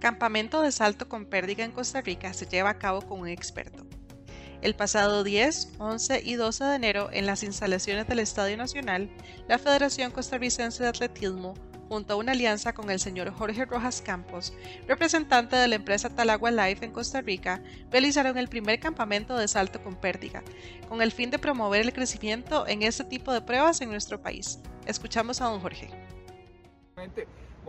Campamento de salto con pérdiga en Costa Rica se lleva a cabo con un experto. El pasado 10, 11 y 12 de enero, en las instalaciones del Estadio Nacional, la Federación Costarricense de Atletismo, junto a una alianza con el señor Jorge Rojas Campos, representante de la empresa Talagua Life en Costa Rica, realizaron el primer campamento de salto con pérdiga, con el fin de promover el crecimiento en este tipo de pruebas en nuestro país. Escuchamos a don Jorge.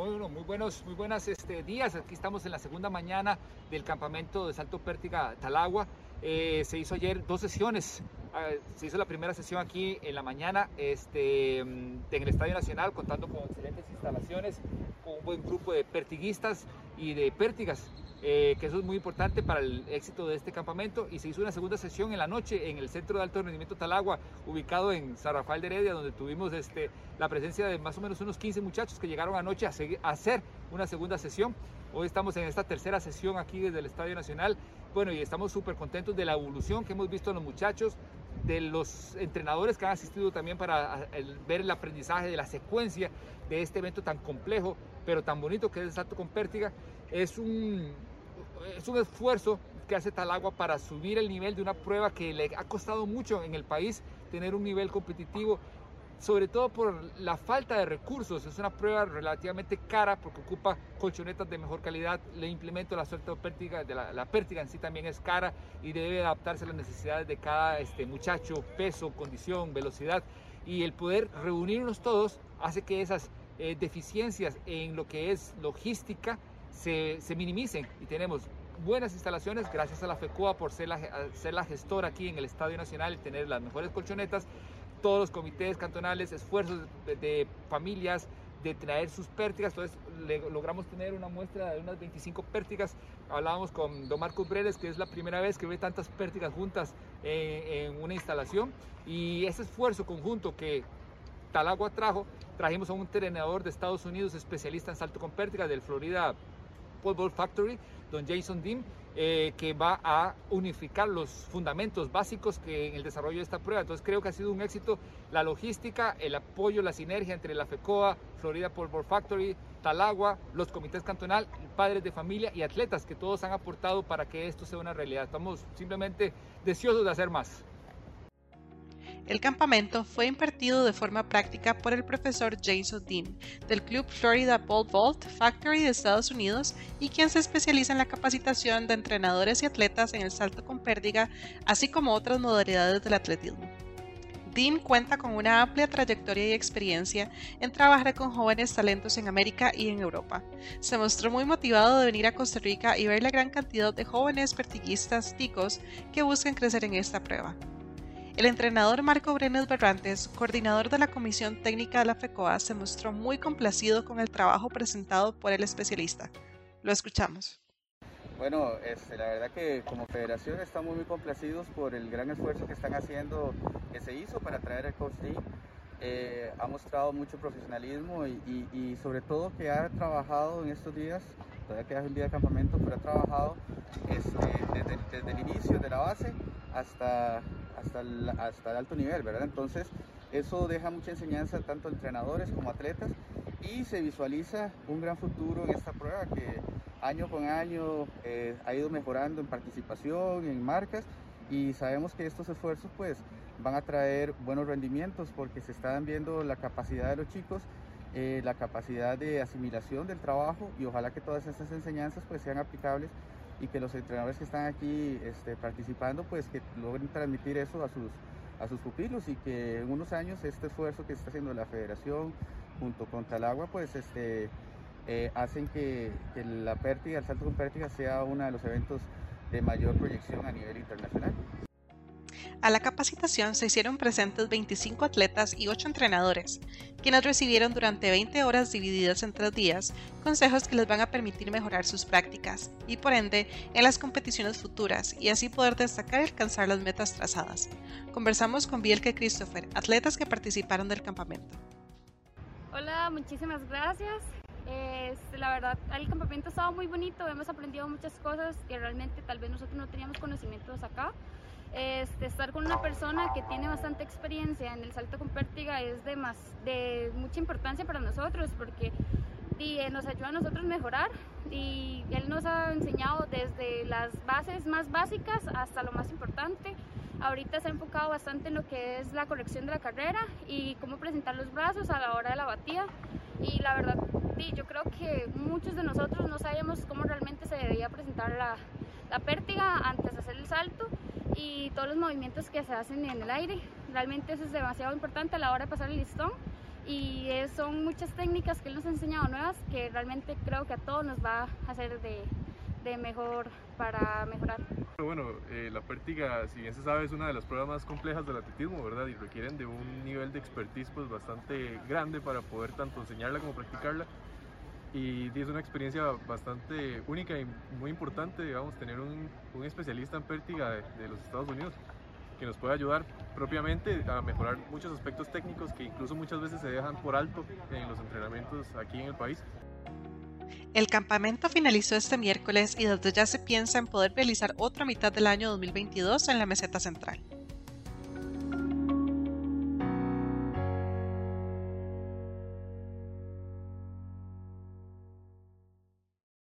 Muy, buenos, muy buenas este, días. Aquí estamos en la segunda mañana del campamento de Salto Pértiga Talagua. Eh, se hizo ayer dos sesiones. Ah, se hizo la primera sesión aquí en la mañana este, mm, en el Estadio Nacional, contando con excelentes instalaciones, con un buen grupo de pertiguistas y de pértigas. Eh, que eso es muy importante para el éxito de este campamento y se hizo una segunda sesión en la noche en el Centro de Alto Rendimiento Talagua, ubicado en San Rafael de Heredia, donde tuvimos este, la presencia de más o menos unos 15 muchachos que llegaron anoche a, a hacer una segunda sesión. Hoy estamos en esta tercera sesión aquí desde el Estadio Nacional. Bueno, y estamos súper contentos de la evolución que hemos visto en los muchachos, de los entrenadores que han asistido también para ver el aprendizaje de la secuencia de este evento tan complejo, pero tan bonito que es el salto con pértiga. Es un, es un esfuerzo que hace Talagua para subir el nivel de una prueba que le ha costado mucho en el país tener un nivel competitivo, sobre todo por la falta de recursos. Es una prueba relativamente cara porque ocupa colchonetas de mejor calidad. Le implemento la suerte pértiga, de la, pértiga en sí también es cara y debe adaptarse a las necesidades de cada este, muchacho, peso, condición, velocidad. Y el poder reunirnos todos hace que esas eh, deficiencias en lo que es logística se, se minimicen y tenemos buenas instalaciones gracias a la FECOA por ser la, ser la gestora aquí en el Estadio Nacional y tener las mejores colchonetas, todos los comités cantonales, esfuerzos de, familias de traer sus pértigas, entonces logramos tener una muestra de unas 25 pértigas, hablábamos con don Marcos Breles, que es la primera vez que ve tantas pértigas juntas en una instalación, y ese esfuerzo conjunto que Talagua trajo, trajimos a un entrenador de Estados Unidos especialista en salto con pértigas del Florida Pole Ball Factory, don Jason Dean, eh, que va a unificar los fundamentos básicos que en el desarrollo de esta prueba. Entonces creo que ha sido un éxito la logística, el apoyo, la sinergia entre la FECOA, Florida Ball Factory, Talagua, los comités cantonal, padres de familia y atletas que todos han aportado para que esto sea una realidad. Estamos simplemente deseosos de hacer más. El campamento fue impartido de forma práctica por el profesor Jason Dean del Club Florida Pole Vault Factory de Estados Unidos y quien se especializa en la capacitación de entrenadores y atletas en el salto con pérdiga, así como otras modalidades del atletismo. Dean cuenta con una amplia trayectoria y experiencia en trabajar con jóvenes talentos en América y en Europa. Se mostró muy motivado de venir a Costa Rica y ver la gran cantidad de jóvenes pertiguistas ticos que buscan crecer en esta prueba. El entrenador Marco Brenes Berrantes, coordinador de la Comisión Técnica de la FECOA, se mostró muy complacido con el trabajo presentado por el especialista. Lo escuchamos. Bueno, este, la verdad que como federación estamos muy complacidos por el gran esfuerzo que están haciendo, que se hizo para traer al Coach eh, ha mostrado mucho profesionalismo y, sobre todo que ha trabajado en estos días, todavía queda un día de campamento, pero ha trabajado este, desde, el inicio de la base hasta, hasta, el, hasta el alto nivel, ¿verdad? Entonces eso deja mucha enseñanza tanto a entrenadores como atletas y se visualiza un gran futuro en esta prueba que año con año eh, ha ido mejorando en participación, en marcas y sabemos que estos esfuerzos pues van a traer buenos rendimientos porque se están viendo la capacidad de los chicos, eh, la capacidad de asimilación del trabajo y ojalá que todas estas enseñanzas pues sean aplicables y que los entrenadores que están aquí este, participando pues que logren transmitir eso a sus, a sus pupilos y que en unos años este esfuerzo que está haciendo la federación junto con Talagua pues este, eh, hacen que, que la pértiga, el salto con pértiga sea uno de los eventos de mayor proyección a nivel internacional. A la capacitación se hicieron presentes 25 atletas y 8 entrenadores, quienes recibieron durante 20 horas divididas en 3 días consejos que les van a permitir mejorar sus prácticas y por ende en las competiciones futuras y así poder destacar y alcanzar las metas trazadas. Conversamos con Bielke Christopher, atletas que participaron del campamento. Hola, muchísimas gracias. la verdad, el campamento estaba muy bonito, hemos aprendido muchas cosas que realmente tal vez nosotros no teníamos conocimientos acá. Este, estar con una persona que tiene bastante experiencia en el salto con pértiga es de, más, de mucha importancia para nosotros porque y eh, nos ayuda a nosotros mejorar y él nos ha enseñado desde las bases más básicas hasta lo más importante. Ahorita se ha enfocado bastante en lo que es la corrección de la carrera y cómo presentar los brazos a la hora de la batida. Y la verdad, yo creo que muchos de nosotros no sabíamos cómo realmente se debía presentar la pértiga antes de hacer el salto y todos los movimientos que se hacen en el aire. Realmente eso es demasiado importante a la hora de pasar el listón y son muchas técnicas que él nos ha enseñado nuevas que realmente creo que a todos nos va a hacer de, de mejor para mejorar. Bueno, eh, la pértiga, si bien se sabe, es una de las pruebas más complejas del atletismo, ¿verdad? Y requieren de un nivel de expertise pues, bastante grande para poder tanto enseñarla como practicarla. Y es una experiencia bastante única y muy importante, digamos, tener un, un especialista en pértiga de, de los Estados Unidos que nos puede ayudar propiamente a mejorar muchos aspectos técnicos que incluso muchas veces se dejan por alto en los entrenamientos aquí en el país. El campamento finalizó este miércoles y desde ya se piensa en poder realizar otra mitad del año 2022 en la meseta central.